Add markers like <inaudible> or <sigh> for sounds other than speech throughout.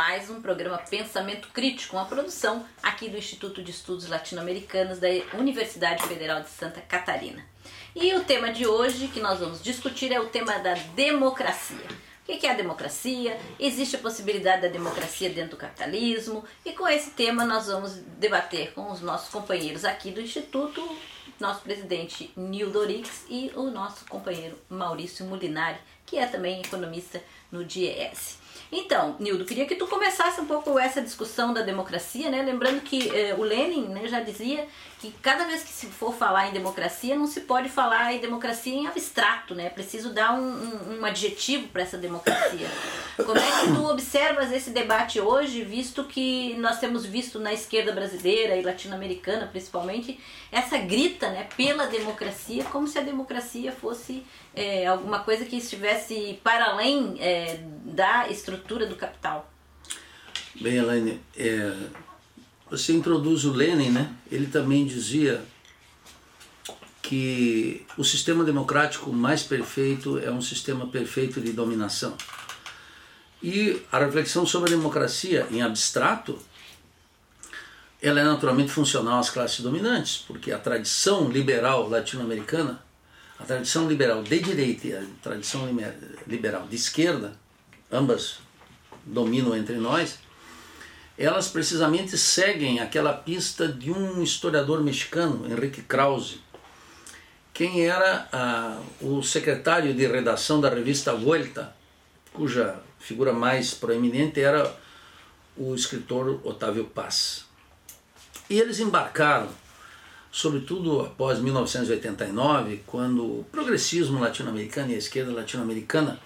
mais um programa Pensamento Crítico, uma produção aqui do Instituto de Estudos Latino-Americanos da Universidade Federal de Santa Catarina. E o tema de hoje que nós vamos discutir é o tema da democracia. O que é a democracia? Existe a possibilidade da democracia dentro do capitalismo? E com esse tema nós vamos debater com os nossos companheiros aqui do Instituto, nosso presidente Nildo Orix e o nosso companheiro Maurício Molinari, que é também economista no DIES. Então, Nildo, queria que tu começasse um pouco essa discussão da democracia, né? Lembrando que eh, o Lenin né, já dizia que cada vez que se for falar em democracia, não se pode falar em democracia em abstrato, né? É preciso dar um, um, um adjetivo para essa democracia. Como é que tu observas esse debate hoje, visto que nós temos visto na esquerda brasileira e latino-americana, principalmente, essa grita né, pela democracia, como se a democracia fosse é, alguma coisa que estivesse para além é, da estrutura do capital? Bem, Elaine, é, você introduz o Lenin, né? Ele também dizia que o sistema democrático mais perfeito é um sistema perfeito de dominação. E a reflexão sobre a democracia em abstrato, ela é naturalmente funcional às classes dominantes, porque a tradição liberal latino-americana, a tradição liberal de direita e a tradição liberal de esquerda, ambas dominam entre nós, elas precisamente seguem aquela pista de um historiador mexicano, Henrique Krause, quem era ah, o secretário de redação da revista Vuelta, cuja figura mais proeminente era o escritor Otávio Paz. E eles embarcaram, sobretudo após 1989, quando o progressismo latino-americano e a esquerda latino-americana,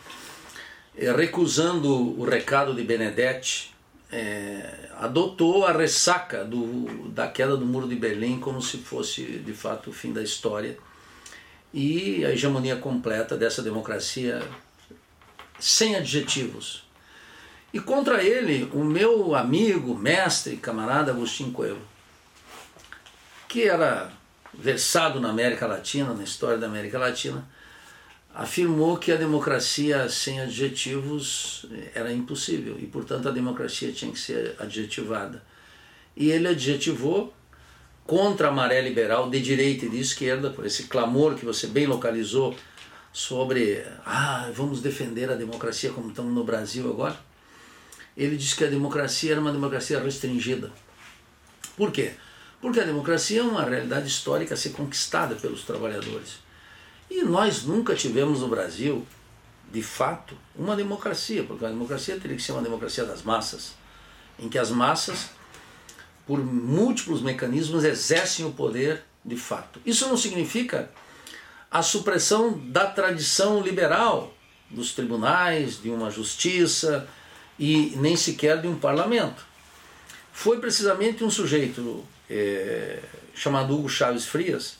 eh, recusando o recado de Benedetti, é, adotou a ressaca do, da queda do Muro de Berlim como se fosse de fato o fim da história e a hegemonia completa dessa democracia sem adjetivos. E contra ele, o meu amigo, mestre, camarada Agostinho Coelho, que era versado na América Latina, na história da América Latina, afirmou que a democracia sem adjetivos era impossível e, portanto, a democracia tinha que ser adjetivada. E ele adjetivou contra a maré liberal de direita e de esquerda, por esse clamor que você bem localizou sobre ah, vamos defender a democracia como estamos no Brasil agora. Ele disse que a democracia era uma democracia restringida. Por quê? Porque a democracia é uma realidade histórica a ser conquistada pelos trabalhadores. E nós nunca tivemos no Brasil, de fato, uma democracia, porque a democracia teria que ser uma democracia das massas, em que as massas, por múltiplos mecanismos, exercem o poder de fato. Isso não significa a supressão da tradição liberal dos tribunais, de uma justiça e nem sequer de um parlamento. Foi precisamente um sujeito é, chamado Hugo Chaves Frias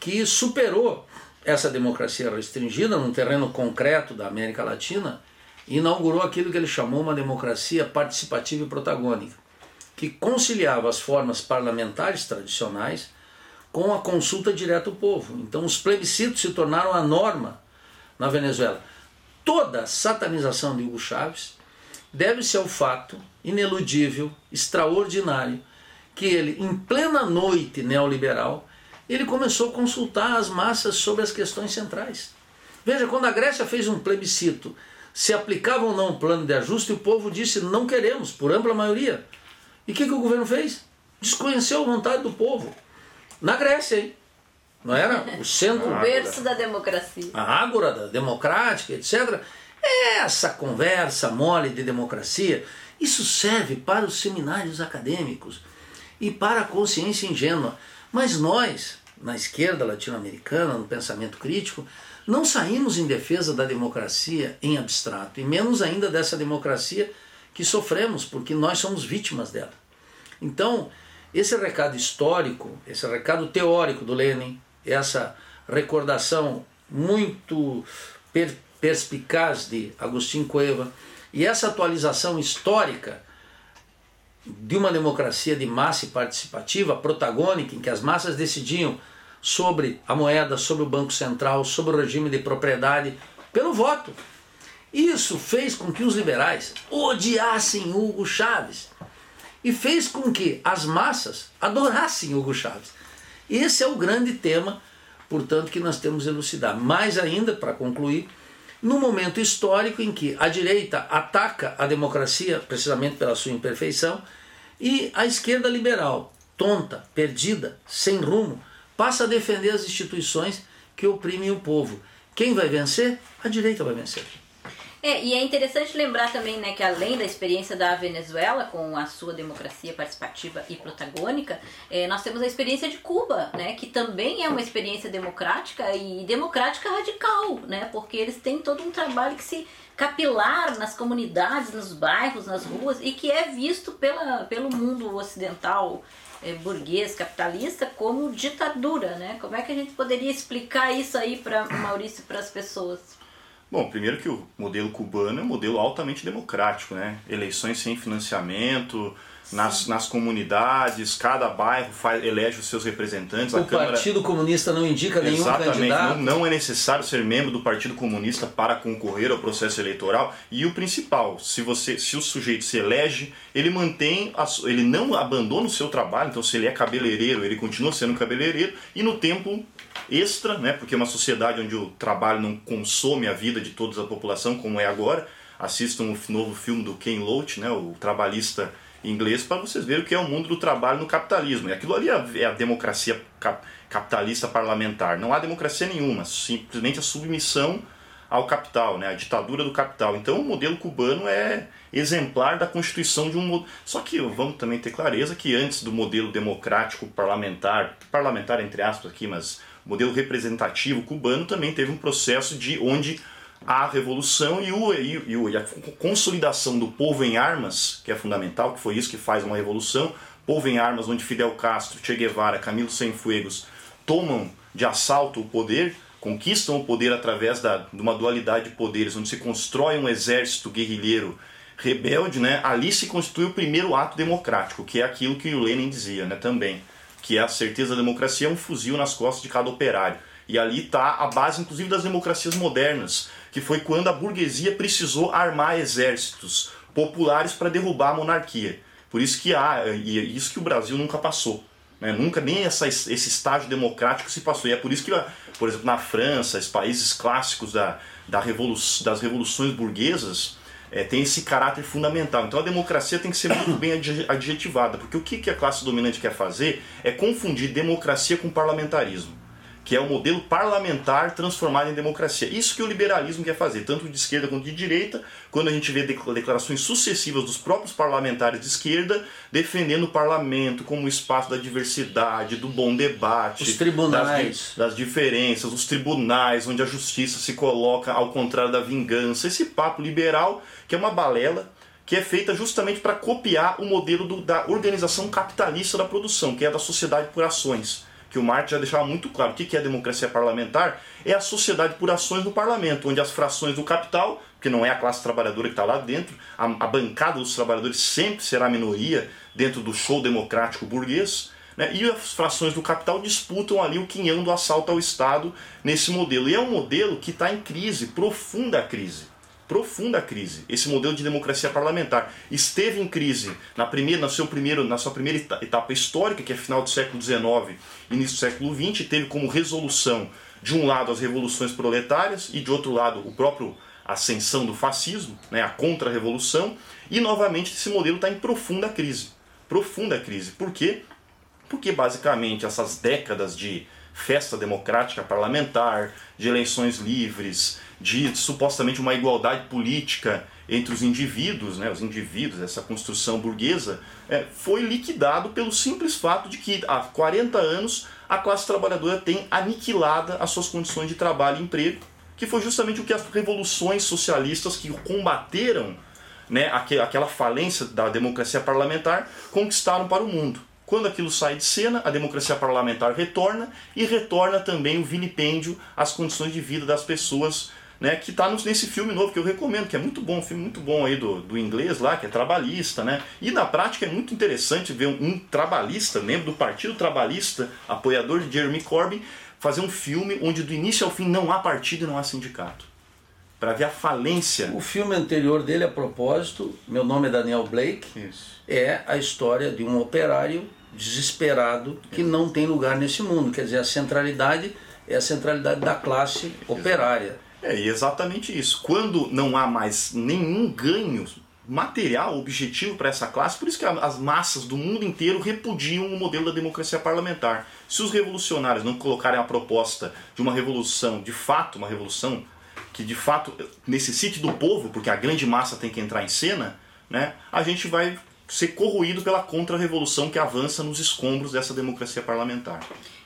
que superou essa democracia restringida num terreno concreto da América Latina inaugurou aquilo que ele chamou uma democracia participativa e protagônica, que conciliava as formas parlamentares tradicionais com a consulta direta ao povo. Então os plebiscitos se tornaram a norma na Venezuela. Toda a satanização de Hugo Chávez deve-se ao fato ineludível, extraordinário, que ele, em plena noite neoliberal, ele começou a consultar as massas sobre as questões centrais. Veja, quando a Grécia fez um plebiscito, se aplicava ou não um plano de ajuste, o povo disse não queremos, por ampla maioria. E o que, que o governo fez? Desconheceu a vontade do povo. Na Grécia, hein? Não era o centro. <laughs> o berço da democracia. A ágora da democrática, etc. Essa conversa mole de democracia, isso serve para os seminários acadêmicos e para a consciência ingênua. Mas nós, na esquerda latino-americana, no pensamento crítico, não saímos em defesa da democracia em abstrato, e menos ainda dessa democracia que sofremos, porque nós somos vítimas dela. Então, esse recado histórico, esse recado teórico do Lenin, essa recordação muito per perspicaz de Agostinho Cueva e essa atualização histórica de uma democracia de massa e participativa, protagônica, em que as massas decidiam sobre a moeda, sobre o Banco Central, sobre o regime de propriedade, pelo voto. Isso fez com que os liberais odiassem Hugo Chávez e fez com que as massas adorassem Hugo Chávez. Esse é o grande tema, portanto, que nós temos a elucidar. Mais ainda, para concluir, no momento histórico em que a direita ataca a democracia precisamente pela sua imperfeição e a esquerda liberal, tonta, perdida, sem rumo, passa a defender as instituições que oprimem o povo. Quem vai vencer? A direita vai vencer. É, e é interessante lembrar também né, que além da experiência da Venezuela com a sua democracia participativa e protagônica, é, nós temos a experiência de Cuba, né, que também é uma experiência democrática e democrática radical, né, porque eles têm todo um trabalho que se capilar nas comunidades, nos bairros, nas ruas e que é visto pela, pelo mundo ocidental é, burguês, capitalista, como ditadura, né? Como é que a gente poderia explicar isso aí para Maurício para as pessoas? Bom, primeiro que o modelo cubano é um modelo altamente democrático, né? Eleições sem financiamento, nas, nas comunidades, cada bairro faz, elege os seus representantes. O Câmara... Partido Comunista não indica nenhum Exatamente, candidato. Não, não é necessário ser membro do Partido Comunista para concorrer ao processo eleitoral. E o principal, se você, se o sujeito se elege, ele mantém, a, ele não abandona o seu trabalho. Então, se ele é cabeleireiro, ele continua sendo cabeleireiro e no tempo extra, né? Porque é uma sociedade onde o trabalho não consome a vida de toda a população como é agora. Assistam o novo filme do Ken Loach, né? O trabalhista inglês para vocês verem o que é o mundo do trabalho no capitalismo. E aquilo ali é, é a democracia capitalista parlamentar. Não há democracia nenhuma, simplesmente a submissão ao capital, né? a ditadura do capital. Então o modelo cubano é exemplar da constituição de um Só que vamos também ter clareza que antes do modelo democrático parlamentar, parlamentar entre aspas aqui, mas modelo representativo cubano também teve um processo de onde a revolução e, o, e, e, a consolidação do povo em armas, que é fundamental, que foi isso que faz uma revolução. Povo em armas, onde Fidel Castro, Che Guevara, Camilo Cienfuegos tomam de assalto o poder, conquistam o poder através da, de uma dualidade de poderes, onde se constrói um exército guerrilheiro rebelde, né? ali se constitui o primeiro ato democrático, que é aquilo que o Lenin dizia né? também, que é a certeza da democracia é um fuzil nas costas de cada operário. E ali está a base, inclusive, das democracias modernas, que foi quando a burguesia precisou armar exércitos populares para derrubar a monarquia. Por isso que há, e é isso que o Brasil nunca passou. Né? Nunca nem essa, esse estágio democrático se passou. E é por isso que, por exemplo, na França, os países clássicos da, da revolu das revoluções burguesas, é, tem esse caráter fundamental. Então a democracia tem que ser muito bem adjetivada, porque o que, que a classe dominante quer fazer é confundir democracia com parlamentarismo que é o modelo parlamentar transformado em democracia. Isso que o liberalismo quer fazer, tanto de esquerda quanto de direita, quando a gente vê declarações sucessivas dos próprios parlamentares de esquerda defendendo o parlamento como espaço da diversidade, do bom debate, os tribunais, das, das diferenças, os tribunais onde a justiça se coloca ao contrário da vingança. Esse papo liberal que é uma balela que é feita justamente para copiar o modelo do, da organização capitalista da produção, que é da sociedade por ações que o Marx já deixava muito claro. O que é democracia parlamentar? É a sociedade por ações no parlamento, onde as frações do capital, que não é a classe trabalhadora que está lá dentro, a, a, bancada dos trabalhadores sempre será a minoria dentro do show democrático burguês, né? e as frações do capital disputam ali o quinhão do assalto ao Estado nesse modelo. E é um modelo que está em crise, profunda crise profunda crise. Esse modelo de democracia parlamentar esteve em crise na primeira, no seu primeiro, na sua primeira etapa histórica, que é final do século XIX, início do século XX, teve como resolução de um lado as revoluções proletárias e de outro lado o próprio ascensão do fascismo, né, a contra-revolução, e novamente esse modelo está em profunda crise. Profunda crise. Por quê? Porque basicamente essas décadas de festa democrática parlamentar, de eleições livres, de supostamente uma igualdade política entre os indivíduos, né, os indivíduos, essa construção burguesa, é, foi liquidado pelo simples fato de que há 40 anos a classe trabalhadora tem aniquilada as suas condições de trabalho e emprego, que foi justamente o que as revoluções socialistas que combateram né, aquela falência da democracia parlamentar conquistaram para o mundo. Quando aquilo sai de cena, a democracia parlamentar retorna e retorna também o vilipêndio às condições de vida das pessoas né, que está nesse filme novo que eu recomendo, que é muito bom, um filme muito bom aí do, do inglês lá, que é trabalhista, né? E na prática é muito interessante ver um, um trabalhista, membro do Partido Trabalhista, apoiador de Jeremy Corbyn, fazer um filme onde do início ao fim não há partido e não há sindicato. para ver a falência. O filme anterior dele, a propósito, meu nome é Daniel Blake, Isso. é a história de um operário desesperado que não tem lugar nesse mundo. Quer dizer, a centralidade é a centralidade da classe operária. É exatamente isso. Quando não há mais nenhum ganho material, objetivo para essa classe, por isso que as massas do mundo inteiro repudiam o modelo da democracia parlamentar. Se os revolucionários não colocarem a proposta de uma revolução, de fato, uma revolução que de fato necessite do povo, porque a grande massa tem que entrar em cena, né, a gente vai ser corroído pela contra-revolução que avança nos escombros dessa democracia parlamentar.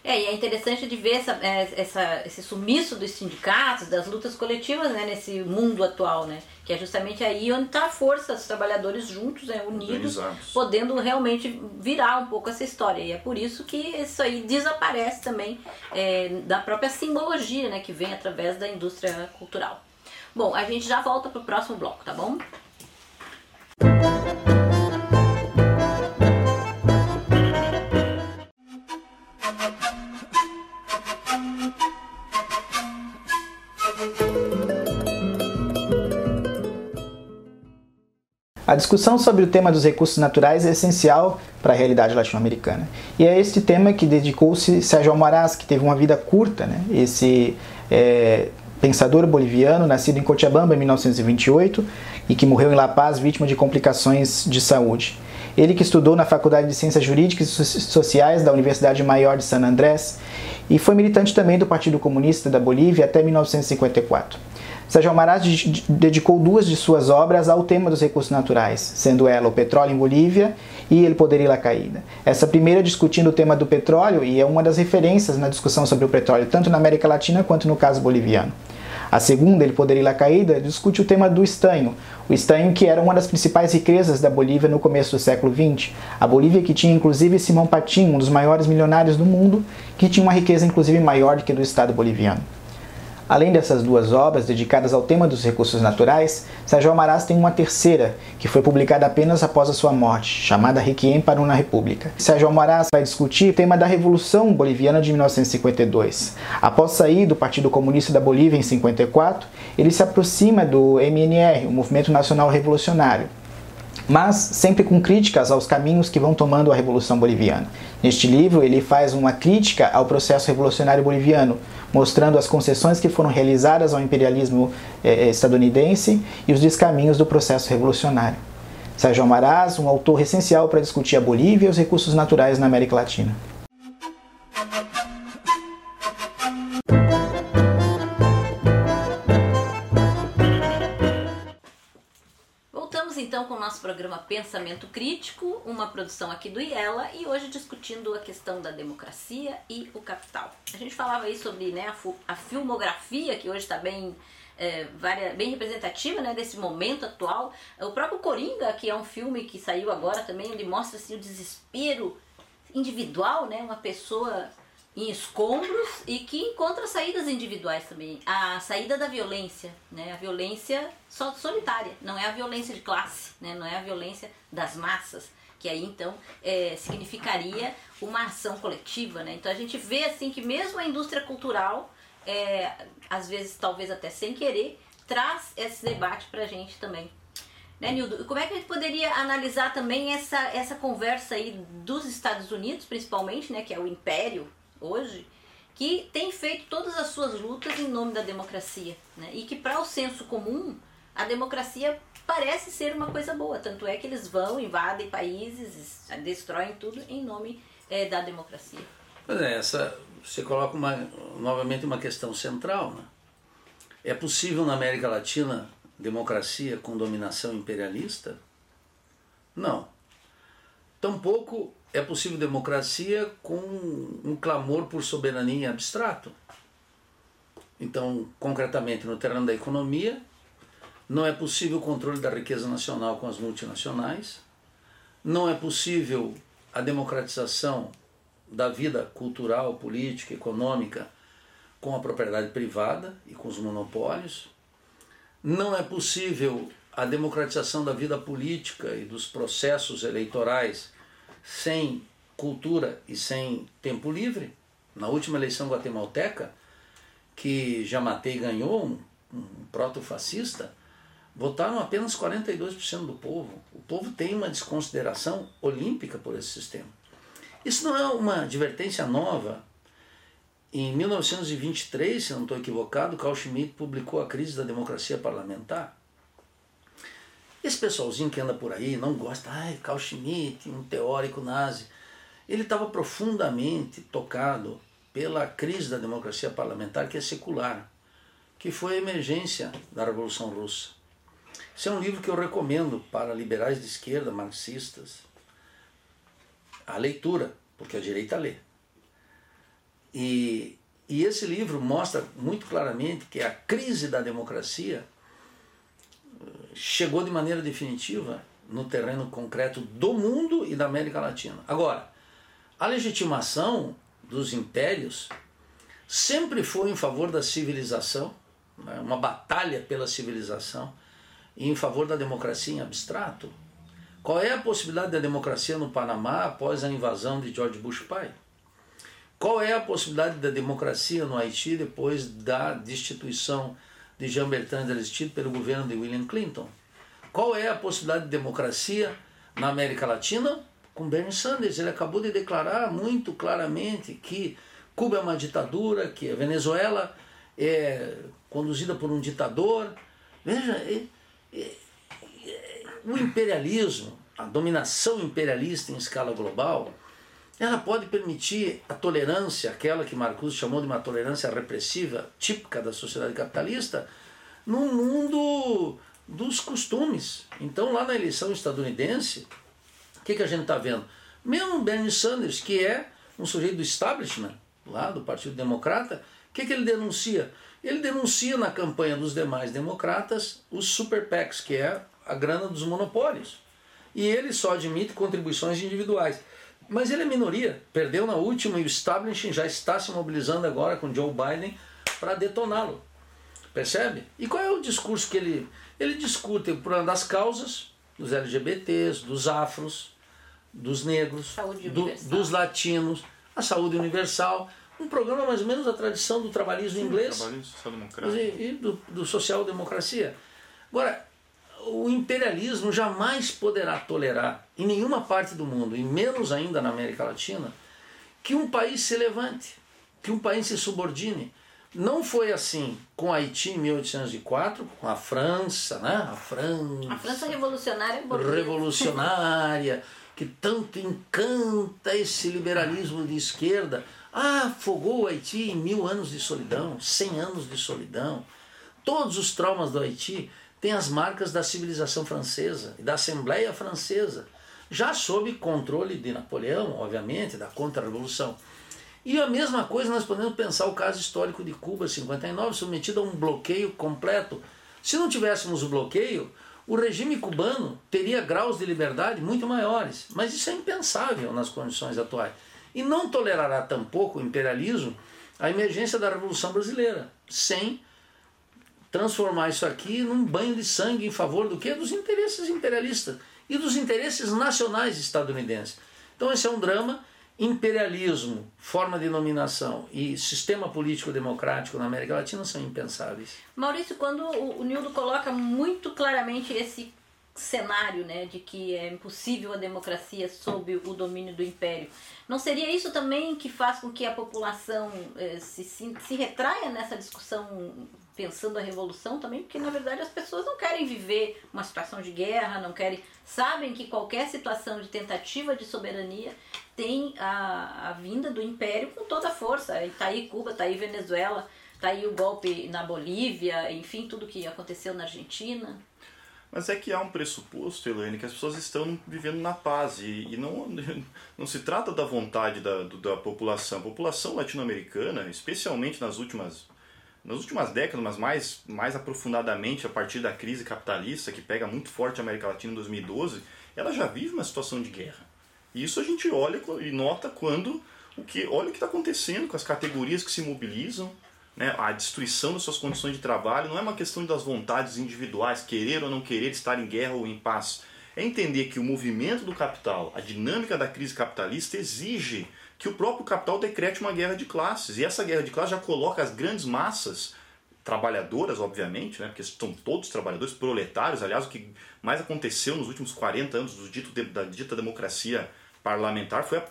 É, e é interessante de ver essa, é, essa, esse sumiço dos sindicatos, das lutas coletivas né, nesse mundo atual, né? Que é justamente aí onde está a força dos trabalhadores juntos, né, unidos, podendo realmente virar um pouco essa história. E é por isso que isso aí desaparece também é, da própria simbologia né, que vem através da indústria cultural. Bom, a gente já volta pro próximo bloco, tá bom? A discussão sobre o tema dos recursos naturais é essencial para a realidade latino-americana. E é este tema que dedicou-se Sérgio Almaraz, que teve uma vida curta, né? esse é, pensador boliviano, nascido em Cochabamba em 1928 e que morreu em La Paz vítima de complicações de saúde. Ele que estudou na Faculdade de Ciências Jurídicas e Sociais da Universidade Maior de San Andrés e foi militante também do Partido Comunista da Bolívia até 1954. Sérgio Almaraz dedicou duas de suas obras ao tema dos recursos naturais, sendo ela o petróleo em Bolívia e El Poder e la Caída. Essa primeira discutindo o tema do petróleo e é uma das referências na discussão sobre o petróleo, tanto na América Latina quanto no caso boliviano. A segunda, El Poder e la Caída, discute o tema do estanho, o estanho que era uma das principais riquezas da Bolívia no começo do século XX. A Bolívia que tinha inclusive Simão Patim, um dos maiores milionários do mundo, que tinha uma riqueza inclusive maior do que a do Estado boliviano. Além dessas duas obras dedicadas ao tema dos recursos naturais, Sérgio Almaraz tem uma terceira, que foi publicada apenas após a sua morte, chamada Requiem para uma República. Sérgio Almaraz vai discutir o tema da Revolução Boliviana de 1952. Após sair do Partido Comunista da Bolívia em 54, ele se aproxima do MNR, o Movimento Nacional Revolucionário, mas sempre com críticas aos caminhos que vão tomando a Revolução Boliviana. Neste livro, ele faz uma crítica ao processo revolucionário boliviano, mostrando as concessões que foram realizadas ao imperialismo eh, estadunidense e os descaminhos do processo revolucionário. Sérgio Almaraz, um autor essencial para discutir a Bolívia e os recursos naturais na América Latina. Nosso programa Pensamento Crítico, uma produção aqui do IELA e hoje discutindo a questão da democracia e o capital. A gente falava aí sobre né, a, filmografia, que hoje está bem, é, bem representativa né, desse momento atual. O próprio Coringa, que é um filme que saiu agora também, ele mostra assim, o desespero individual, né, uma pessoa em escombros e que encontra saídas individuais também. A saída da violência, né? A violência só solitária, não é a violência de classe, né? Não é a violência das massas, que aí então é, significaria uma ação coletiva, né? Então a gente vê assim que mesmo a indústria cultural, é, às vezes talvez até sem querer, traz esse debate pra gente também. Né, Nildo? Como é que a gente poderia analisar também essa, essa conversa aí dos Estados Unidos, principalmente, né, que é o império hoje, que tem feito todas as suas lutas em nome da democracia, né? E que para o senso comum, a democracia parece ser uma coisa boa, tanto é que eles vão, invadem países, destroem tudo em nome eh, da democracia. Pois é, essa, você coloca uma, novamente uma questão central. Né? É possível na América Latina democracia com dominação imperialista? Não. Tampouco é possível democracia com um clamor por soberania abstrato. Então, concretamente, no terreno da economia, não é possível o controle da riqueza nacional com as multinacionais, não é possível a democratização da vida cultural, política, econômica com a propriedade privada e com os monopólios. Não é possível a democratização da vida política e dos processos eleitorais sem cultura e sem tempo livre. Na última eleição guatemalteca, que Jamatei ganhou, um, um proto-fascista, votaram apenas 42% do povo. O povo tem uma desconsideração olímpica por esse sistema. Isso não é uma advertência nova. Em 1923, se não estou equivocado, Carl Schmitt publicou A Crise da Democracia Parlamentar. Esse pessoalzinho que anda por aí não gosta, ai, Carl Schmitt, um teórico nazi. Ele estava profundamente tocado pela crise da democracia parlamentar, que é secular, que foi a emergência da Revolução Russa. Esse é um livro que eu recomendo para liberais de esquerda, marxistas, a leitura, porque a direita lê. E, e esse livro mostra muito claramente que a crise da democracia chegou de maneira definitiva no terreno concreto do mundo e da América Latina. Agora, a legitimação dos impérios sempre foi em favor da civilização, né, uma batalha pela civilização, e em favor da democracia em abstrato. Qual é a possibilidade da democracia no Panamá após a invasão de George Bush pai? Qual é a possibilidade da democracia no Haiti depois da destituição de Jean-Bertrand Aristide pelo governo de William Clinton? Qual é a possibilidade de democracia na América Latina com Bernie Sanders? Ele acabou de declarar muito claramente que Cuba é uma ditadura, que a Venezuela é conduzida por um ditador. Veja, o imperialismo, a dominação imperialista em escala global, ela pode permitir a tolerância, aquela que Marcuse chamou de uma tolerância repressiva, típica da sociedade capitalista, no mundo dos costumes. Então, lá na eleição estadunidense, o que, que a gente está vendo? Mesmo Bernie Sanders, que é um sujeito do establishment, lá do Partido Democrata, o que, que ele denuncia? Ele denuncia na campanha dos demais democratas os super PACs, que é a grana dos monopólios. E ele só admite contribuições individuais. Mas ele é minoria, perdeu na última e o establishment já está se mobilizando agora com Joe Biden para detoná-lo. Percebe? E qual é o discurso que ele. Ele discute o problema das causas, dos LGBTs, dos afros, dos negros, do, dos latinos, a saúde universal. Um programa mais ou menos da tradição do trabalhismo Sim, inglês e, e do, do social-democracia. Agora, o imperialismo jamais poderá tolerar em nenhuma parte do mundo, e menos ainda na América Latina, que um país se levante, que um país se subordine. Não foi assim com Haiti em 1804, com a França, né? A França. A França revolucionária. Revolucionária, que tanto encanta esse liberalismo de esquerda. Ah, afogou o Haiti em mil anos de solidão, cem anos de solidão. Todos os traumas do Haiti tem as marcas da civilização francesa e da Assembleia Francesa, já sob controle de Napoleão, obviamente, da contra-revolução. E a mesma coisa nós podemos pensar o caso histórico de Cuba, 59, submetido a um bloqueio completo. Se não tivéssemos o bloqueio, o regime cubano teria graus de liberdade muito maiores, mas isso é impensável nas condições atuais. E não tolerará tampouco o imperialismo a emergência da Revolução Brasileira, sem transformar isso aqui num banho de sangue em favor do que? Dos interesses imperialistas e dos interesses nacionais estadunidenses. Então esse é um drama. Imperialismo, forma de dominação e sistema político democrático na América Latina são impensáveis. Maurício, quando o Nildo coloca muito claramente esse cenário né, de que é impossível a democracia sob o domínio do império. Não seria isso também que faz com que a população eh, se, se, se retraia nessa discussão pensando a revolução também? Porque na verdade as pessoas não querem viver uma situação de guerra, não querem. sabem que qualquer situação de tentativa de soberania tem a, a vinda do império com toda a força. Está aí Cuba, está aí Venezuela, está aí o golpe na Bolívia, enfim, tudo que aconteceu na Argentina. Mas é que há um pressuposto, Elaine, que as pessoas estão vivendo na paz e, e não, <laughs> não se trata da vontade da, da população. A população latino-americana, especialmente nas últimas, nas últimas décadas, mas mais, mais aprofundadamente a partir da crise capitalista que pega muito forte a América Latina em 2012, ela já vive uma situação de guerra. E isso a gente olha e nota quando o que olha o que está acontecendo com as categorias que se mobilizam, né, a destruição das suas condições de trabalho não é uma questão das vontades individuais, querer ou não querer estar em guerra ou em paz. É entender que o movimento do capital, a dinâmica da crise capitalista exige que o próprio capital decrete uma guerra de classes. E essa guerra de classes já coloca as grandes massas trabalhadoras, obviamente, né, porque são todos trabalhadores proletários. Aliás, o que mais aconteceu nos últimos 40 anos do dito da dita democracia parlamentar foi a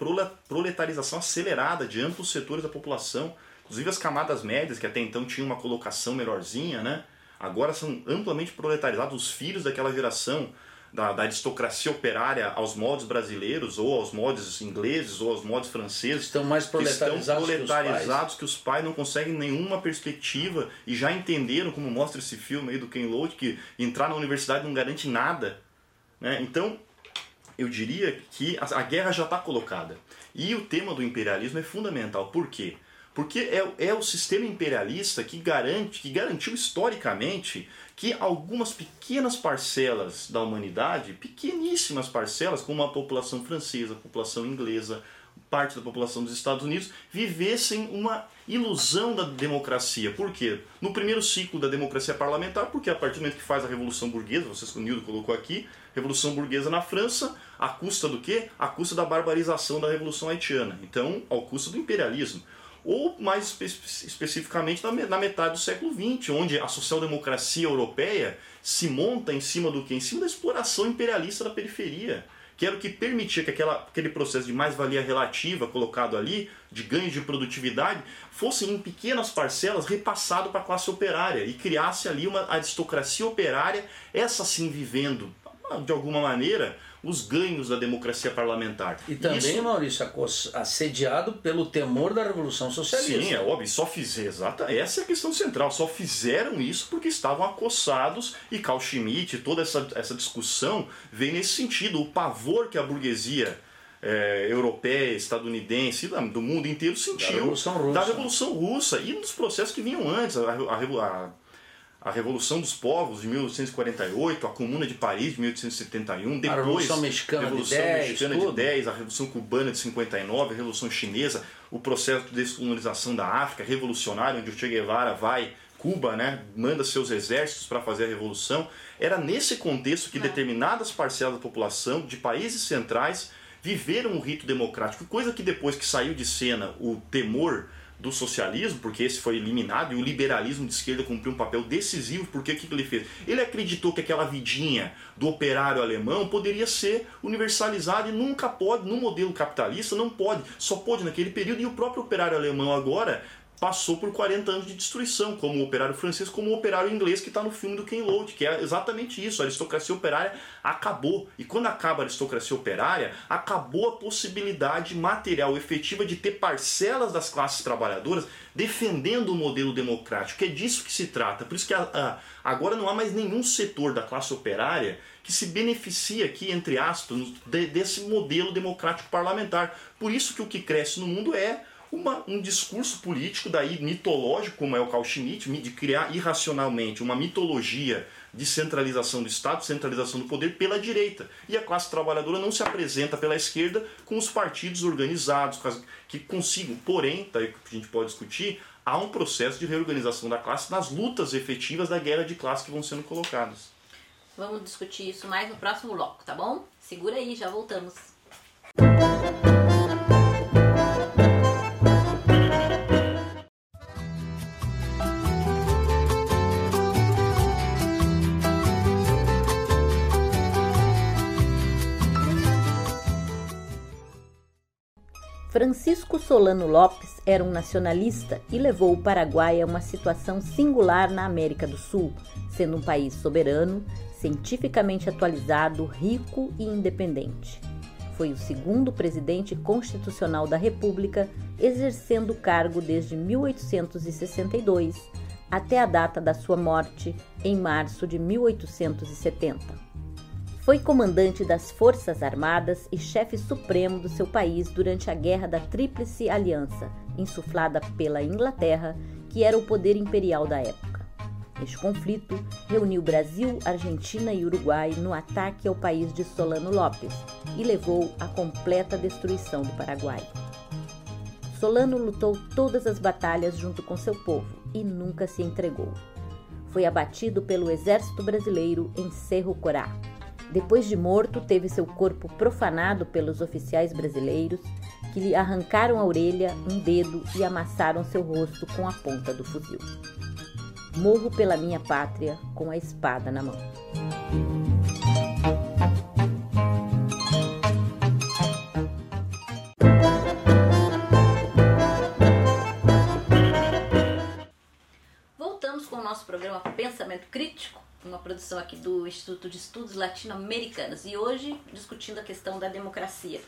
proletarização acelerada de amplos setores da população, inclusive as camadas médias, que até então tinham uma colocação melhorzinha, né, agora são amplamente proletarizados. Os filhos daquela geração da, da, aristocracia operária aos modos brasileiros, ou aos modos ingleses, ou aos modos franceses. Estão mais proletarizados, estão proletarizados que, os que, os pais não conseguem nenhuma perspectiva e já entenderam, como mostra esse filme aí do Ken Loach, que entrar na universidade não garante nada. Né? Então, eu diria que a, a guerra já está colocada. E o tema do imperialismo é fundamental. Por quê? Porque é, é o sistema imperialista que garante, que garantiu historicamente que algumas pequenas parcelas da humanidade, pequeníssimas parcelas, como a população francesa, a população inglesa, parte da população dos Estados Unidos, vivessem uma ilusão da democracia. Por quê? No primeiro ciclo da democracia parlamentar, porque a partir do momento que faz a Revolução Burguesa, vocês o Nildo colocou aqui, Revolução Burguesa na França, a custa do quê? A custa da barbarização da Revolução Haitiana. Então, ao custo do imperialismo ou mais espe especificamente na metade do século XX, onde a social-democracia europeia se monta em cima do que? Em cima da exploração imperialista da periferia, que era o que permitia que aquela, aquele processo de mais-valia relativa colocado ali, de ganho de produtividade, fosse em pequenas parcelas repassado para a classe operária e criasse ali uma aristocracia operária, essa sim vivendo, de alguma maneira, os ganhos da democracia parlamentar. E também, Isso... Maurício, assediado pelo temor da Revolução Socialista. Sim, é óbvio, só fizeram, exata, essa é a questão central, só fizeram isso porque estavam acossados e Carl Schmitt, toda essa, essa discussão vem nesse sentido, o pavor que a burguesia é, europeia, estadunidense, do mundo inteiro sentiu da Revolução Russa, da Revolução Russa e nos processos que vinham antes, a, a, a a Revolução dos Povos de 1848, a Comuna de Paris de 1871, depois a Revolução Mexicana, Revolução de, 10, Mexicana de 10, a Revolução Cubana de 59, a Revolução Chinesa, o processo de descolonização da África revolucionário, onde o Che Guevara vai Cuba, né, manda seus exércitos para fazer a revolução. Era nesse contexto que determinadas parcelas da população de países centrais viveram um rito democrático, coisa que depois que saiu de cena o temor do socialismo, porque esse foi eliminado, e o liberalismo de esquerda cumpriu um papel decisivo, porque o que ele fez? Ele acreditou que aquela vidinha do operário alemão poderia ser universalizada e nunca pode, no modelo capitalista, não pode, só pode naquele período, e o próprio operário alemão agora passou por 40 anos de destruição, como o operário francês, como o operário inglês que está no filme do Ken Loach, que é exatamente isso. A aristocracia operária acabou. E quando acaba a aristocracia operária, acabou a possibilidade material efetiva de ter parcelas das classes trabalhadoras defendendo o modelo democrático, é disso que se trata. Por isso que a, a, agora não há mais nenhum setor da classe operária que se beneficia aqui, entre aspas, de, desse modelo democrático parlamentar. Por isso que o que cresce no mundo é uma, um discurso político daí mitológico, como é o Carl Schmitt, de criar irracionalmente uma mitologia de centralização do Estado, centralização do poder pela direita. E a classe trabalhadora não se apresenta pela esquerda com os partidos organizados, que consigam, porém, que a gente pode discutir, há um processo de reorganização da classe nas lutas efetivas da guerra de classe que vão sendo colocadas. Vamos discutir isso mais no próximo bloco, tá bom? Segura aí, já voltamos. Francisco Solano Lopes era um nacionalista e levou o Paraguai a uma situação singular na América do Sul, sendo um país soberano, cientificamente atualizado, rico e independente. Foi o segundo presidente constitucional da República, exercendo o cargo desde 1862 até a data da sua morte, em março de 1870. Foi comandante das Forças Armadas e chefe supremo do seu país durante a Guerra da Tríplice Aliança, insuflada pela Inglaterra, que era o poder imperial da época. Este conflito reuniu Brasil, Argentina e Uruguai no ataque ao país de Solano Lopes e levou à completa destruição do Paraguai. Solano lutou todas as batalhas junto com seu povo e nunca se entregou. Foi abatido pelo exército brasileiro em Cerro Corá, depois de morto, teve seu corpo profanado pelos oficiais brasileiros, que lhe arrancaram a orelha, um dedo e amassaram seu rosto com a ponta do fuzil. Morro pela minha pátria com a espada na mão. Voltamos com o nosso programa Pensamento Crítico, uma produção aqui do Instituto de Estudos Latino-Americanos e hoje discutindo a questão da democracia.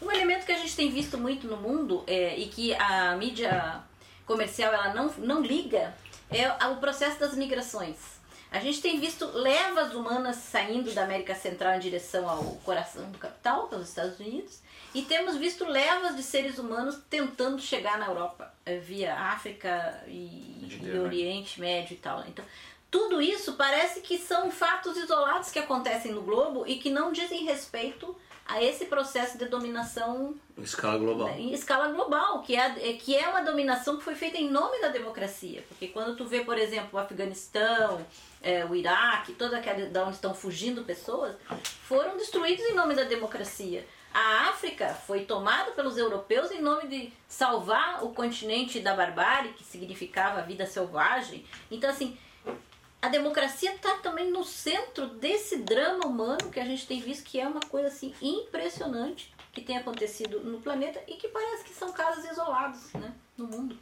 Um elemento que a gente tem visto muito no mundo é, e que a mídia comercial ela não, não liga é o processo das migrações. A gente tem visto levas humanas saindo da América Central em direção ao coração do capital, pelos Estados Unidos, e temos visto levas de seres humanos tentando chegar na Europa, eh, via África e, e Oriente Médio e tal. Então, tudo isso parece que são fatos isolados que acontecem no globo e que não dizem respeito a esse processo de dominação em escala global. Em escala global, que é, é, que é uma dominação que foi feita em nome da democracia. Porque quando tu vê, por exemplo, o Afeganistão, é, o Iraque, toda aquela da onde estão fugindo pessoas, foram destruídos em nome da democracia. A África foi tomada pelos europeus em nome de salvar o continente da barbárie, que significava a vida selvagem. Então, assim, a democracia está também no centro desse drama humano que a gente tem visto que é uma coisa assim impressionante que tem acontecido no planeta e que parece que são casos isolados né, no mundo.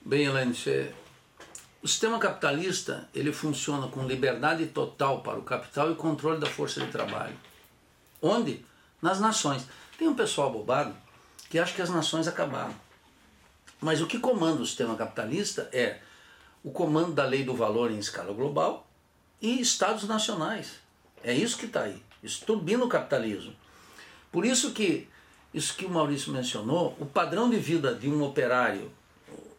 Bem, Elaine, o sistema capitalista ele funciona com liberdade total para o capital e controle da força de trabalho. Onde? Nas nações. Tem um pessoal bobado que acha que as nações acabaram. Mas o que comanda o sistema capitalista é o comando da lei do valor em escala global e estados nacionais. É isso que está aí. Isso turbina o capitalismo. Por isso que, isso que o Maurício mencionou, o padrão de vida de um operário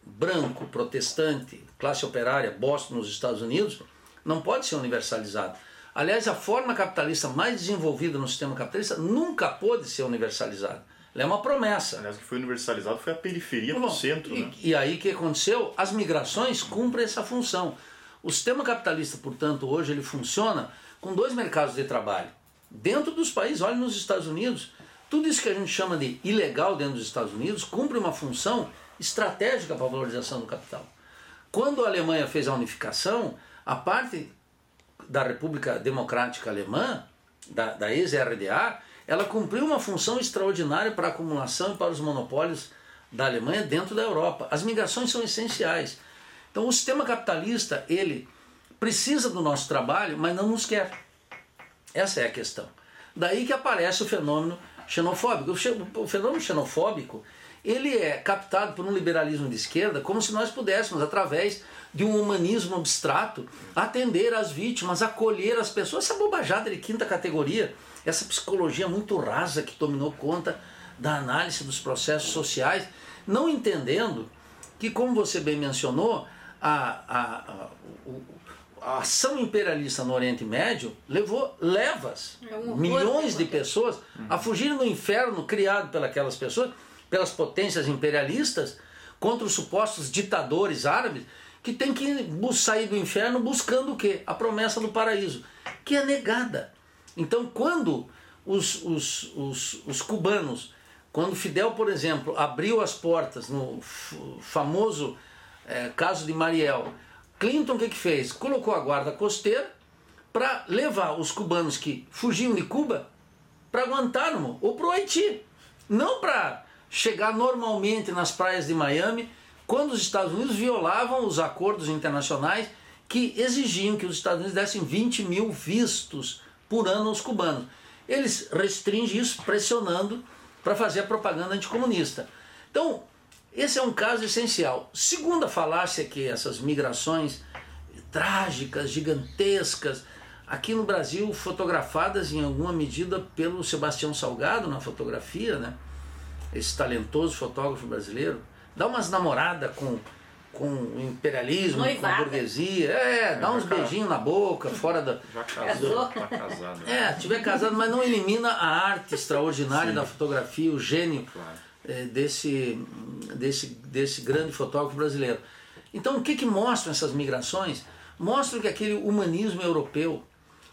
branco, protestante, classe operária, Boston nos Estados Unidos, não pode ser universalizado. Aliás, a forma capitalista mais desenvolvida no sistema capitalista nunca pôde ser universalizada. Ela é uma promessa. Aliás, o que foi universalizado foi a periferia no centro. E, né? e aí o que aconteceu? As migrações cumprem essa função. O sistema capitalista, portanto, hoje ele funciona com dois mercados de trabalho. Dentro dos países, olha nos Estados Unidos, tudo isso que a gente chama de ilegal dentro dos Estados Unidos cumpre uma função estratégica para a valorização do capital. Quando a Alemanha fez a unificação, a parte da República Democrática Alemã, da, da ex-RDA, ela cumpriu uma função extraordinária para a acumulação e para os monopólios da Alemanha dentro da Europa. As migrações são essenciais. Então o sistema capitalista, ele precisa do nosso trabalho, mas não nos quer. Essa é a questão. Daí que aparece o fenômeno xenofóbico. O fenômeno xenofóbico, ele é captado por um liberalismo de esquerda como se nós pudéssemos, através de um humanismo abstrato, atender as vítimas, acolher as pessoas. Essa bobajada de quinta categoria essa psicologia muito rasa que dominou conta da análise dos processos sociais, não entendendo que, como você bem mencionou, a, a, a, a ação imperialista no Oriente Médio levou levas, é um milhões de pessoas a fugirem do inferno criado pelas pessoas, pelas potências imperialistas, contra os supostos ditadores árabes que têm que sair do inferno buscando o quê? A promessa do paraíso, que é negada. Então, quando os, os, os, os cubanos, quando Fidel, por exemplo, abriu as portas no famoso é, caso de Mariel, Clinton o que, que fez? Colocou a guarda costeira para levar os cubanos que fugiam de Cuba para Guantánamo ou para o Haiti. Não para chegar normalmente nas praias de Miami, quando os Estados Unidos violavam os acordos internacionais que exigiam que os Estados Unidos dessem 20 mil vistos por ano aos cubanos. Eles restringem isso pressionando para fazer a propaganda anticomunista. Então, esse é um caso essencial. Segunda falácia que essas migrações trágicas, gigantescas, aqui no Brasil fotografadas em alguma medida pelo Sebastião Salgado na fotografia, né? Esse talentoso fotógrafo brasileiro, dá umas namoradas com com o imperialismo, Noivada. com a burguesia. É, dá uns beijinhos na boca, fora da. Já casou. Tá casado. É, tiver casado, mas não elimina a arte extraordinária Sim. da fotografia, o gênio claro. é, desse, desse, desse grande fotógrafo brasileiro. Então, o que, que mostram essas migrações? Mostram que aquele humanismo europeu,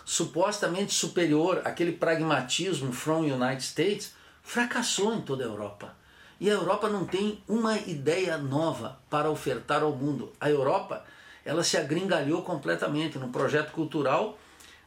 supostamente superior, aquele pragmatismo from United States, fracassou em toda a Europa. E a Europa não tem uma ideia nova para ofertar ao mundo. A Europa ela se agringalhou completamente no projeto cultural,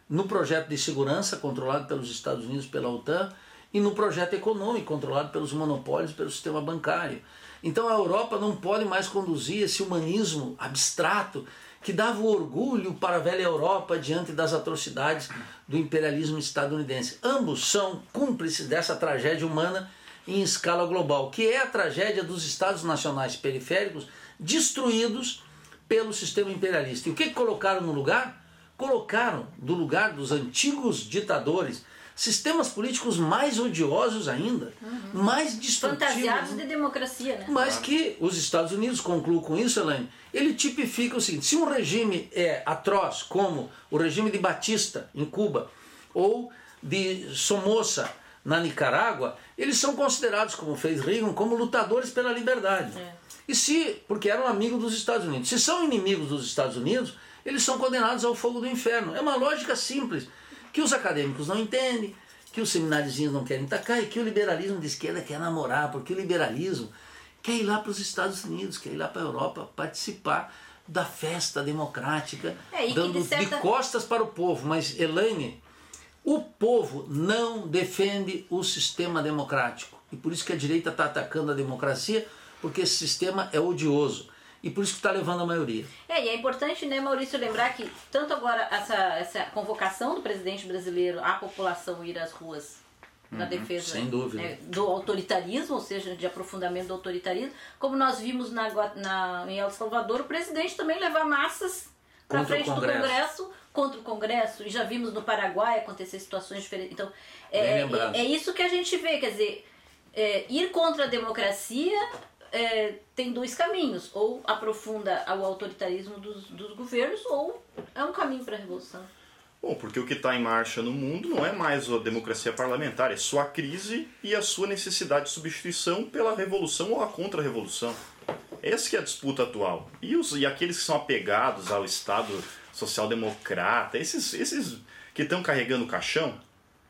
no projeto de segurança controlado pelos Estados Unidos pela OTAN e no projeto econômico controlado pelos monopólios pelo sistema bancário. Então a Europa não pode mais conduzir esse humanismo abstrato que dava orgulho para a velha Europa diante das atrocidades do imperialismo estadunidense. Ambos são cúmplices dessa tragédia humana em escala global, que é a tragédia dos estados nacionais periféricos destruídos pelo sistema imperialista. E o que colocaram no lugar? Colocaram do lugar dos antigos ditadores sistemas políticos mais odiosos ainda, uhum. mais destrutivos. Fantasiados de democracia, né? Mas que os Estados Unidos, concluo com isso, Elaine, ele tipifica o seguinte: se um regime é atroz, como o regime de Batista em Cuba, ou de Somoza na Nicarágua, eles são considerados, como fez Reagan, como lutadores pela liberdade. É. E se, porque eram amigos dos Estados Unidos, se são inimigos dos Estados Unidos, eles são condenados ao fogo do inferno. É uma lógica simples que os acadêmicos não entendem, que os seminarizinhos não querem tacar e que o liberalismo de esquerda quer namorar, porque o liberalismo quer ir lá para os Estados Unidos, quer ir lá para a Europa participar da festa democrática, é, dando de, certa... de, costas para o povo. Mas, Elaine, o povo não defende o sistema democrático. E por isso que a direita está atacando a democracia, porque esse sistema é odioso e por isso que está levando a maioria. É, e é importante, né, Maurício, lembrar que tanto agora essa, essa convocação do presidente brasileiro à população ir às ruas na uhum, defesa. Né, do autoritarismo, ou seja, de aprofundamento do autoritarismo, como nós vimos na, na, em El Salvador, o presidente também levar massas para frente do Congresso contra o Congresso, e já vimos no Paraguai acontecer situações diferentes. Então, é, é, é, isso que a gente vê, quer dizer, é, ir contra a democracia é, tem dois caminhos: ou aprofunda o autoritarismo dos, dos governos, ou é um caminho para a revolução. Bom, porque o que está em marcha no mundo não é mais a democracia parlamentar, é só a crise e a sua necessidade de substituição pela revolução ou a contra-revolução. Essa que é a disputa atual. E, os, e aqueles que são apegados ao Estado social-democrata, esses, esses que estão carregando o caixão,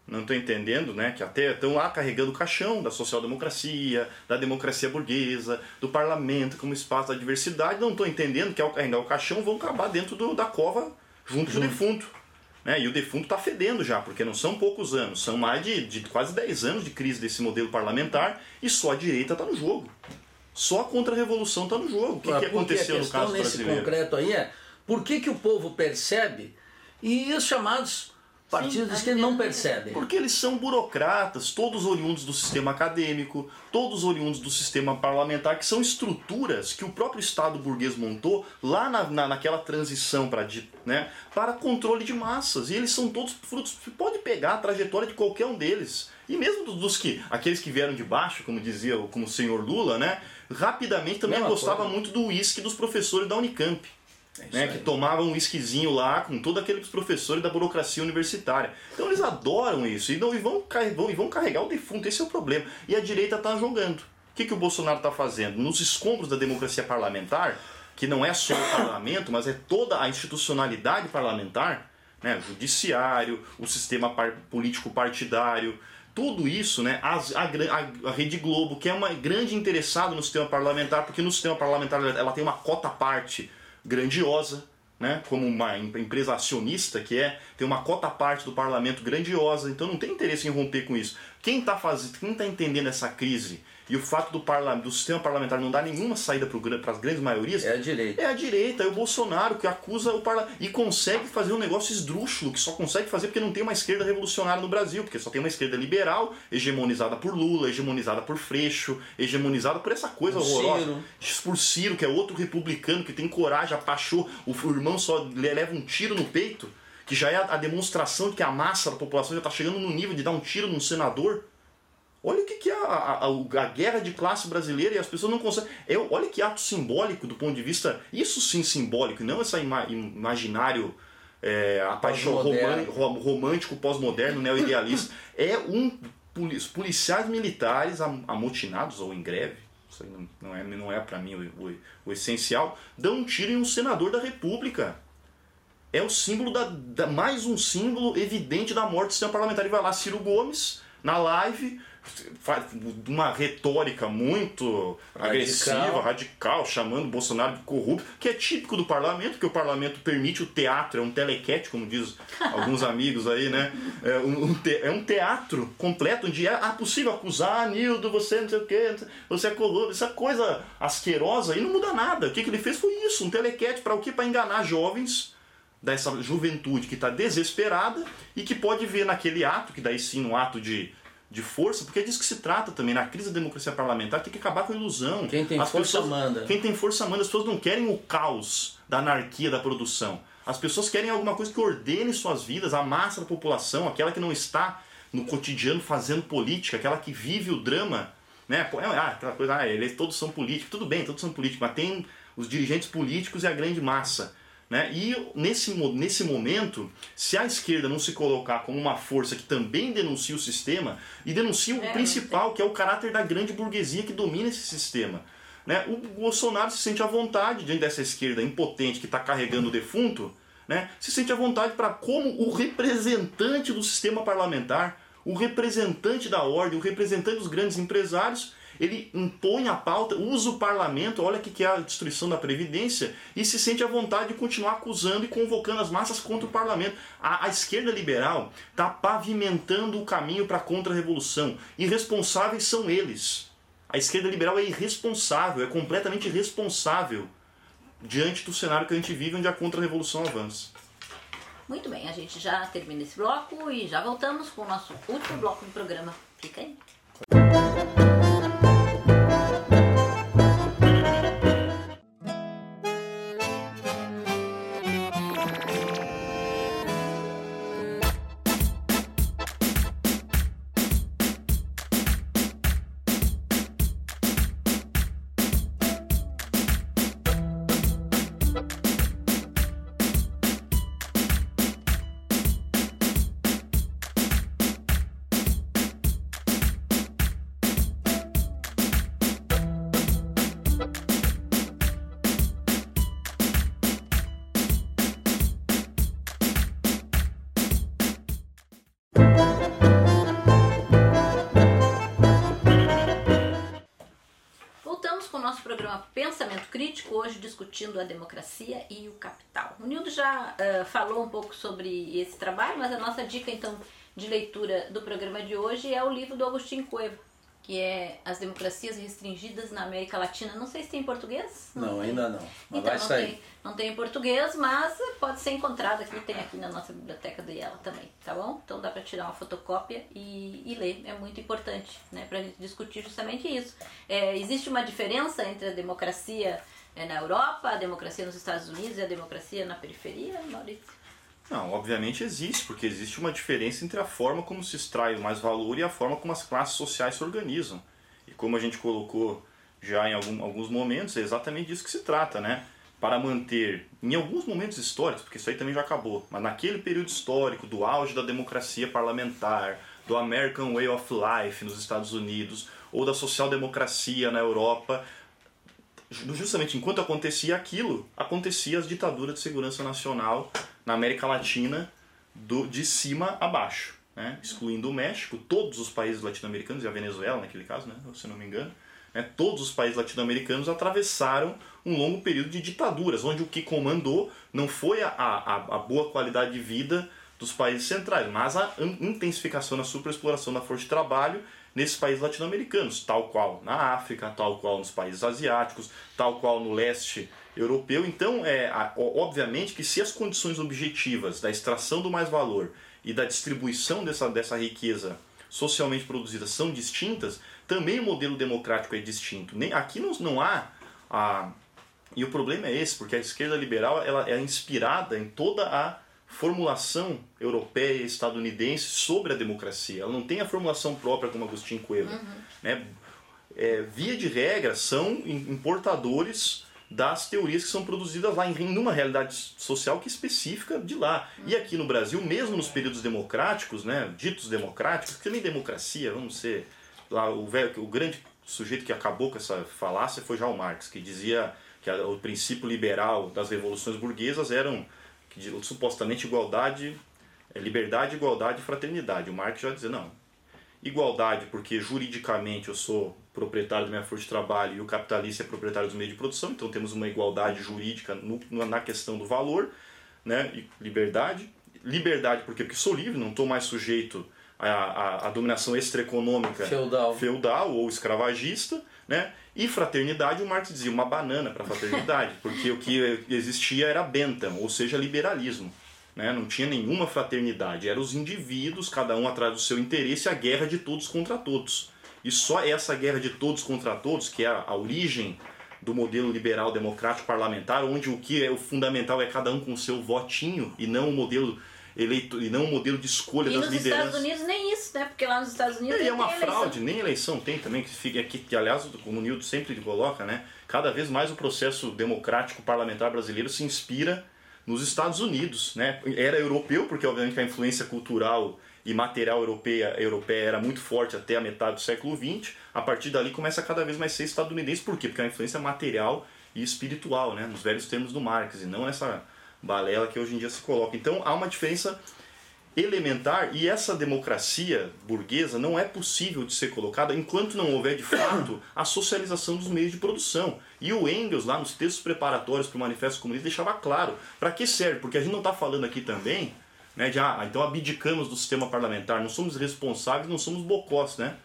não estou entendendo, né, que até estão lá carregando o caixão da social-democracia, da democracia burguesa, do parlamento como espaço da diversidade, não estou entendendo que ao carregar o caixão vão acabar dentro do, da cova junto com o defunto. Né? E o defunto está fedendo já, porque não são poucos anos, são mais de, de quase 10 anos de crise desse modelo parlamentar e só a direita está no jogo. Só a contra-revolução está no jogo. O que, que aconteceu no caso nesse brasileiro? concreto aí é por que, que o povo percebe e os chamados Partidos que não percebem. Porque eles são burocratas, todos oriundos do sistema acadêmico, todos oriundos do sistema parlamentar, que são estruturas que o próprio Estado burguês montou lá na, na, naquela transição para né, para controle de massas. E eles são todos frutos. Você pode pegar a trajetória de qualquer um deles. E mesmo dos que, aqueles que vieram de baixo, como dizia como o senhor Lula, né, rapidamente também gostava coisa. muito do uísque dos professores da Unicamp. É né, que tomavam um whiskyzinho lá com todos aqueles professores da burocracia universitária. Então eles adoram isso e, não, e, vão, vão, e vão carregar o defunto, esse é o problema. E a direita está jogando. O que, que o Bolsonaro está fazendo? Nos escombros da democracia parlamentar, que não é só o parlamento, mas é toda a institucionalidade parlamentar, né, o judiciário, o sistema par político partidário, tudo isso, né, a, a, a, Rede Globo, que é uma grande interessada no sistema parlamentar, porque no sistema parlamentar ela tem uma cota parte grandiosa, né, como uma empresa acionista que é, tem uma cota parte do parlamento grandiosa, então não tem interesse em romper com isso. Quem está está entendendo essa crise e o fato do, do sistema parlamentar não dar nenhuma saída para as grandes maiorias. É a direita. É a direita, é o Bolsonaro que acusa o parlamento. E consegue fazer um negócio esdrúxulo, que só consegue fazer porque não tem uma esquerda revolucionária no Brasil, porque só tem uma esquerda liberal, hegemonizada por Lula, hegemonizada por Freixo, hegemonizada por essa coisa por horrorosa. Ciro. Por Ciro, que é outro republicano que tem coragem, apachou, o irmão só leva um tiro no peito, que já é a demonstração de que a massa da população já está chegando no nível de dar um tiro num senador. Olha o que, que é a, a, a, guerra de classe brasileira e as pessoas não conseguem. É, olha que ato simbólico do ponto de vista. Isso sim simbólico, não esse ima, imaginário. É, a paixão romântico, pós-moderno, neo-idealista. <laughs> é um policiais militares amotinados ou em greve, isso aí não, não é, não é para mim o, o, o, essencial, dão um tiro em um senador da República. É o símbolo da, da mais um símbolo evidente da morte do sistema parlamentar. E vai lá Ciro Gomes na live uma retórica muito radical. agressiva, radical, chamando Bolsonaro de corrupto, que é típico do parlamento, que o parlamento permite o teatro, é um telequete, como diz alguns <laughs> amigos aí, né? É um, te, é um teatro completo, onde é ah, possível acusar, Nildo, você não sei o quê, você é corrupto, essa coisa asquerosa e não muda nada. O que, que ele fez foi isso, um telequete para o quê? Para enganar jovens dessa juventude que está desesperada e que pode ver naquele ato, que daí sim um ato de de força, porque é disso que se trata também. Na crise da democracia parlamentar tem que acabar com a ilusão. Quem tem As força pessoas, manda. Quem tem força manda. As pessoas não querem o caos da anarquia da produção. As pessoas querem alguma coisa que ordene suas vidas, a massa da população, aquela que não está no cotidiano fazendo política, aquela que vive o drama. Né? É, ah, aquela coisa, ah, eles todos são políticos. Tudo bem, todos são políticos, mas tem os dirigentes políticos e a grande massa. Né? E nesse, nesse momento, se a esquerda não se colocar como uma força que também denuncia o sistema e denuncia é, o principal, que é o caráter da grande burguesia que domina esse sistema. Né? O Bolsonaro se sente à vontade diante dessa esquerda impotente que está carregando o defunto, né? se sente à vontade para, como o representante do sistema parlamentar, o representante da ordem, o representante dos grandes empresários, ele impõe a pauta, usa o parlamento, olha o que é a destruição da Previdência, e se sente à vontade de continuar acusando e convocando as massas contra o parlamento. A, a esquerda liberal está pavimentando o caminho para a contra-revolução. Irresponsáveis são eles. A esquerda liberal é irresponsável, é completamente irresponsável diante do cenário que a gente vive onde a contra-revolução avança. Muito bem, a gente já termina esse bloco e já voltamos com o nosso último bloco do programa. Fica aí. Hoje discutindo a democracia e o capital. O Nildo já uh, falou um pouco sobre esse trabalho, mas a nossa dica então de leitura do programa de hoje é o livro do Agostinho Cueva, que é As Democracias Restringidas na América Latina. Não sei se tem em português. Não, não ainda não. Mas então, vai não sair. Tem, não tem em português, mas pode ser encontrado aqui, tem aqui na nossa biblioteca do IELA também, tá bom? Então dá para tirar uma fotocópia e, e, ler, é muito importante, né, para a gente discutir justamente isso. É, existe uma diferença entre a democracia é na Europa, a democracia nos Estados Unidos e a democracia na periferia, Maurício? Não, obviamente existe, porque existe uma diferença entre a forma como se extrai mais valor e a forma como as classes sociais se organizam. E como a gente colocou já em algum, alguns momentos, é exatamente disso que se trata, né? Para manter, em alguns momentos históricos, porque isso aí também já acabou, mas naquele período histórico do auge da democracia parlamentar, do American Way of Life nos Estados Unidos, ou da social-democracia na Europa, justamente enquanto acontecia aquilo, acontecia as ditaduras de segurança nacional na América Latina do, de cima a baixo, né? excluindo o México, todos os países latino-americanos e a Venezuela naquele caso, né? se não me engano, né? todos os países latino-americanos atravessaram um longo período de ditaduras, onde o que comandou não foi a, a, a boa qualidade de vida dos países centrais, mas a intensificação da superexploração da força de trabalho nesses países latino-americanos, tal qual na África, tal qual nos países asiáticos, tal qual no leste europeu. Então, é obviamente que se as condições objetivas da extração do mais valor e da distribuição dessa, dessa riqueza socialmente produzida são distintas, também o modelo democrático é distinto. Nem, aqui não, não há a, e o problema é esse, porque a esquerda liberal ela é inspirada em toda a formulação europeia e estadunidense sobre a democracia. Ela não tem a formulação própria como Agostinho Coelho. Uhum. Né? É, via de regra, são importadores das teorias que são produzidas lá em uma realidade social que é específica de lá. Uhum. E aqui no Brasil, mesmo nos períodos democráticos, né, ditos democráticos, que nem democracia, vamos ser lá o, velho, o grande sujeito que acabou com essa falácia foi Karl Marx, que dizia que o princípio liberal das revoluções burguesas eram supostamente igualdade, é liberdade, igualdade e fraternidade. O Marx já dizia, não. igualdade, porque juridicamente eu sou proprietário da minha força de trabalho e o capitalista é proprietário dos meios de produção, então temos uma igualdade jurídica no, na questão do valor, né? E liberdade. Liberdade porque, porque sou livre, não estou mais sujeito à, à, à dominação extraeconômica Feudal. feudal ou escravagista, né? E fraternidade, o Marx dizia uma banana para fraternidade, porque o que existia era Bentham, ou seja, liberalismo. Né? Não tinha nenhuma fraternidade, eram os indivíduos, cada um atrás do seu interesse, a guerra de todos contra todos. E só essa guerra de todos contra todos, que é a, a origem do modelo liberal democrático parlamentar, onde o que é o fundamental é cada um com o seu votinho e não o modelo eleito e não o modelo de escolha E das nos lideranças. Estados Unidos nem isso, né? Porque lá nos Estados Unidos E tem é uma tem eleição. fraude, nem eleição tem também, que fica aqui, que aliás o Nildo sempre coloca, né? Cada vez mais o processo democrático parlamentar brasileiro se inspira nos Estados Unidos, né? Era europeu, porque obviamente a influência cultural e material europeia, europeia era muito forte até a metade do século XX. A partir dali começa a cada vez mais ser estadunidense. Por quê? Porque a influência material e espiritual, né? Nos velhos termos do Marx, e não essa balela que hoje em dia se coloca. Então há uma diferença elementar e essa democracia burguesa não é possível de ser colocada enquanto não houver de fato a socialização dos meios de produção. E o Engels, lá nos textos preparatórios para o Manifesto Comunista, deixava claro para que serve, porque a gente não está falando aqui também né, de ah, então abdicamos do sistema parlamentar, não somos responsáveis, não somos bocós, né?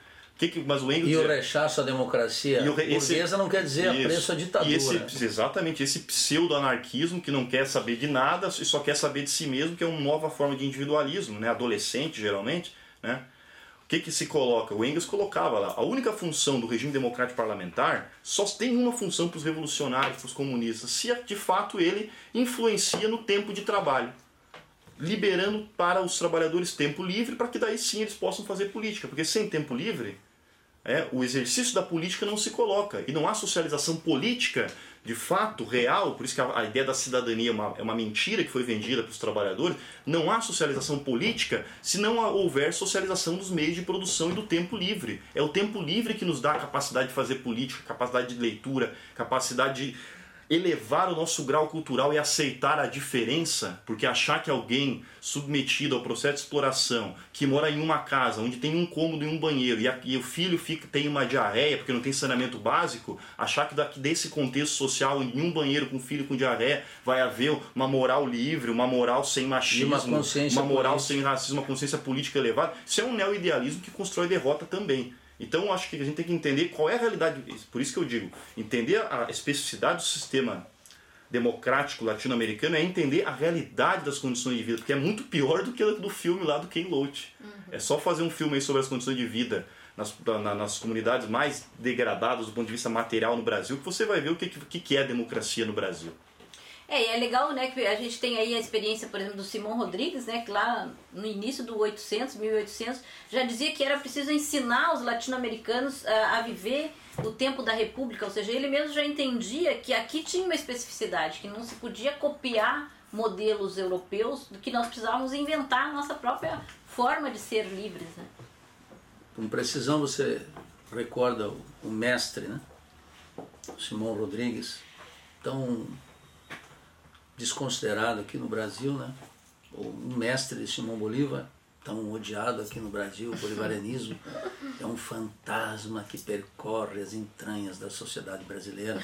Que que, mas o Engels E o dizia- rechaço à democracia e o re- esse- burguesa não quer dizer Isso. apreço à ditadura. E esse, exatamente, esse pseudo-anarquismo que não quer saber de nada e só quer saber de si mesmo, que é uma nova forma de individualismo, né? adolescente geralmente. Né? O que, que se coloca? O Engels colocava lá, a única função do regime democrático parlamentar só tem uma função para os revolucionários, para os comunistas, se de fato ele influencia no tempo de trabalho liberando para os trabalhadores tempo livre para que daí sim eles possam fazer política. Porque sem tempo livre, é, o exercício da política não se coloca. E não há socialização política de fato, real, por isso que a, a ideia da cidadania é uma, é uma mentira que foi vendida para os trabalhadores. Não há socialização política se não houver socialização dos meios de produção e do tempo livre. É o tempo livre que nos dá a capacidade de fazer política, capacidade de leitura, capacidade de elevar o nosso grau cultural e aceitar a diferença, porque achar que alguém submetido ao processo de exploração, que mora em uma casa onde tem um cômodo e um banheiro, e, a- e o filho fica, tem uma diarreia porque não tem saneamento básico, achar que daqui desse contexto social, em um banheiro com um filho com diarreia, vai haver uma moral livre, uma moral sem machismo, uma uma moral política. sem racismo, uma consciência política elevada, isso é um neo-idealismo que constrói derrota também. Então eu acho que a gente tem que entender qual é a realidade, por isso que eu digo, entender a especificidade do sistema democrático latino-americano é entender a realidade das condições de vida, porque é muito pior do que a do filme lá do Ken Loach. É só fazer um filme aí sobre as condições de vida nas, na- nas comunidades mais degradadas do ponto de vista material no Brasil, que você vai ver o que, que, que é democracia no Brasil. É, e é legal, né, que a gente tem aí a experiência, por exemplo, do Simão Rodrigues, né, que lá no início do 800, 1800, já dizia que era preciso ensinar os latino-americanos a, a viver o tempo da república, ou seja, ele mesmo já entendia que aqui tinha uma especificidade, que não se podia copiar modelos europeus, que nós precisávamos inventar a nossa própria forma de ser livres, né. Com precisão você recorda o, o mestre, né? Simão Rodrigues, tão desconsiderado aqui no Brasil, né? O mestre Simão Bolívar, tão odiado aqui no Brasil, o bolivarianismo, é um fantasma que percorre as entranhas da sociedade brasileira.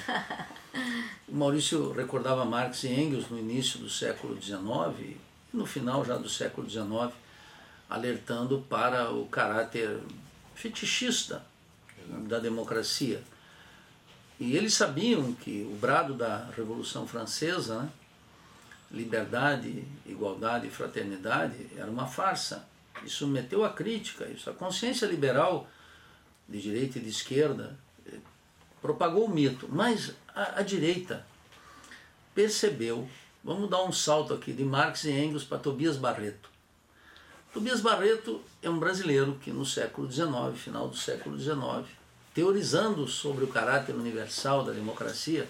O Maurício recordava Marx e Engels no início do século XIX, no final já do século XIX, alertando para o caráter fetichista da democracia. E eles sabiam que o brado da Revolução Francesa, né, liberdade, igualdade e fraternidade, era uma farsa. Isso meteu a crítica, isso a consciência liberal de direita e de esquerda propagou o mito, mas a, a direita percebeu, vamos dar um salto aqui de Marx e Engels para Tobias Barreto. Tobias Barreto é um brasileiro que no século XIX, final do século XIX, teorizando sobre o caráter universal da democracia,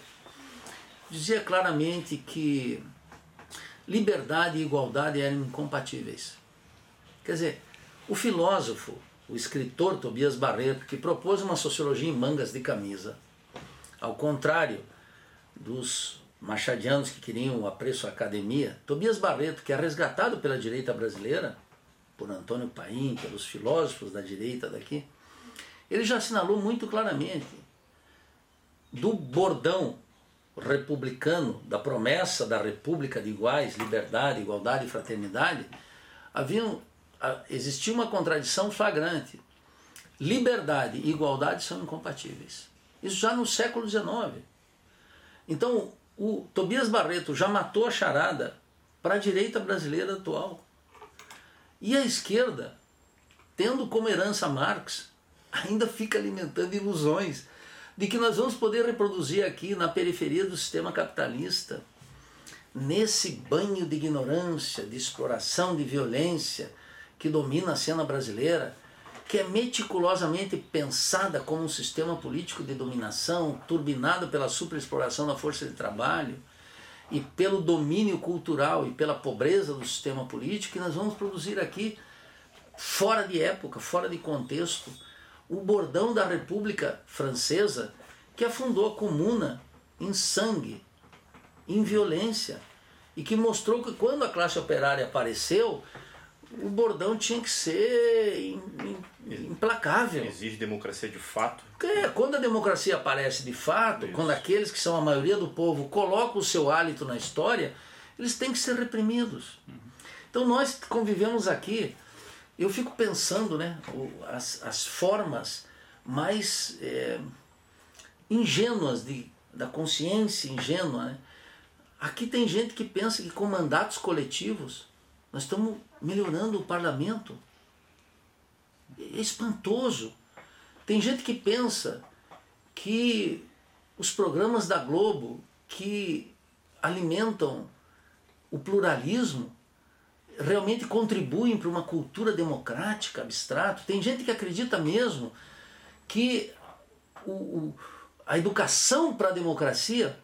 dizia claramente que liberdade e igualdade eram incompatíveis. Quer dizer, o filósofo, o escritor Tobias Barreto, que propôs uma sociologia em mangas de camisa, ao contrário dos machadianos que queriam o apreço à academia, Tobias Barreto, que é resgatado pela direita brasileira, por Antônio Paim, pelos filósofos da direita daqui, ele já assinalou muito claramente do bordão republicano, da promessa da república de iguais, liberdade, igualdade e fraternidade, havia, existia uma contradição flagrante. Liberdade e igualdade são incompatíveis. Isso já no século XIX. Então, o Tobias Barreto já matou a charada para a direita brasileira atual. E a esquerda, tendo como herança Marx, <laughs> ainda fica alimentando ilusões de que nós vamos poder reproduzir aqui na periferia do sistema capitalista, nesse banho de ignorância, de exploração, de violência que domina a cena brasileira, que é meticulosamente pensada como um sistema político de dominação, turbinado pela superexploração da força de trabalho e pelo domínio cultural e pela pobreza do sistema político, que nós vamos produzir aqui fora de época, fora de contexto, o bordão da República Francesa que afundou a comuna em sangue, em violência, e que mostrou que quando a classe operária apareceu, o bordão tinha que ser implacável. Exige democracia de fato. É, quando a democracia aparece de fato, Isso. quando aqueles que são a maioria do povo colocam o seu hálito na história, eles têm que ser reprimidos. Uhum. Então nós convivemos aqui eu fico pensando né, as, as formas mais é, ingênuas de, da consciência ingênua. Né? Aqui tem gente que pensa que com mandatos coletivos nós estamos melhorando o parlamento. É espantoso. Tem gente que pensa que os programas da Globo que alimentam o pluralismo realmente contribuem para uma cultura democrática abstrato. Tem gente que acredita mesmo que o, o, a educação para a democracia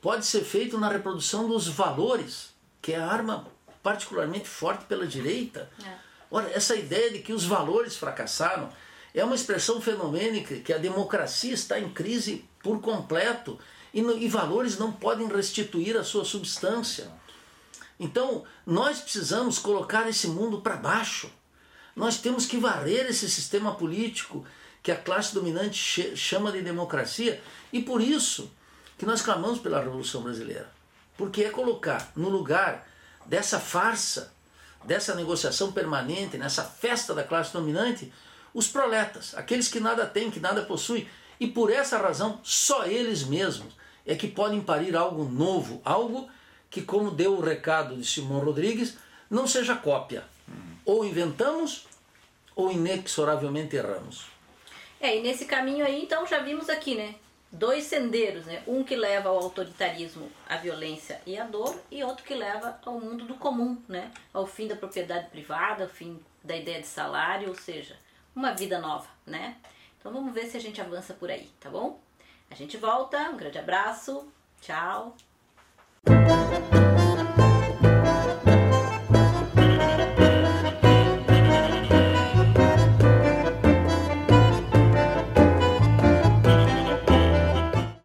pode ser feita na reprodução dos valores, que é a arma particularmente forte pela direita. É. Ora, essa ideia de que os valores fracassaram é uma expressão fenomênica que a democracia está em crise por completo e, e valores não podem restituir a sua substância. Então, nós precisamos colocar esse mundo para baixo. Nós temos que varrer esse sistema político que a classe dominante chama de democracia e por isso que nós clamamos pela Revolução Brasileira. Porque é colocar no lugar dessa farsa, dessa negociação permanente, nessa festa da classe dominante, os proletas, aqueles que nada têm, que nada possuem. E por essa razão, só eles mesmos é que podem parir algo novo, algo que, como deu o recado de Simão Rodrigues, não seja cópia. Ou inventamos ou inexoravelmente erramos. É, e nesse caminho aí, então, já vimos aqui, né? Dois sendeiros, né? Um que leva ao autoritarismo, à violência e à dor, e outro que leva ao mundo do comum, né? Ao fim da propriedade privada, ao fim da ideia de salário, ou seja, uma vida nova, né? Então vamos ver se a gente avança por aí, tá bom? A gente volta, um grande abraço, tchau. Thank you.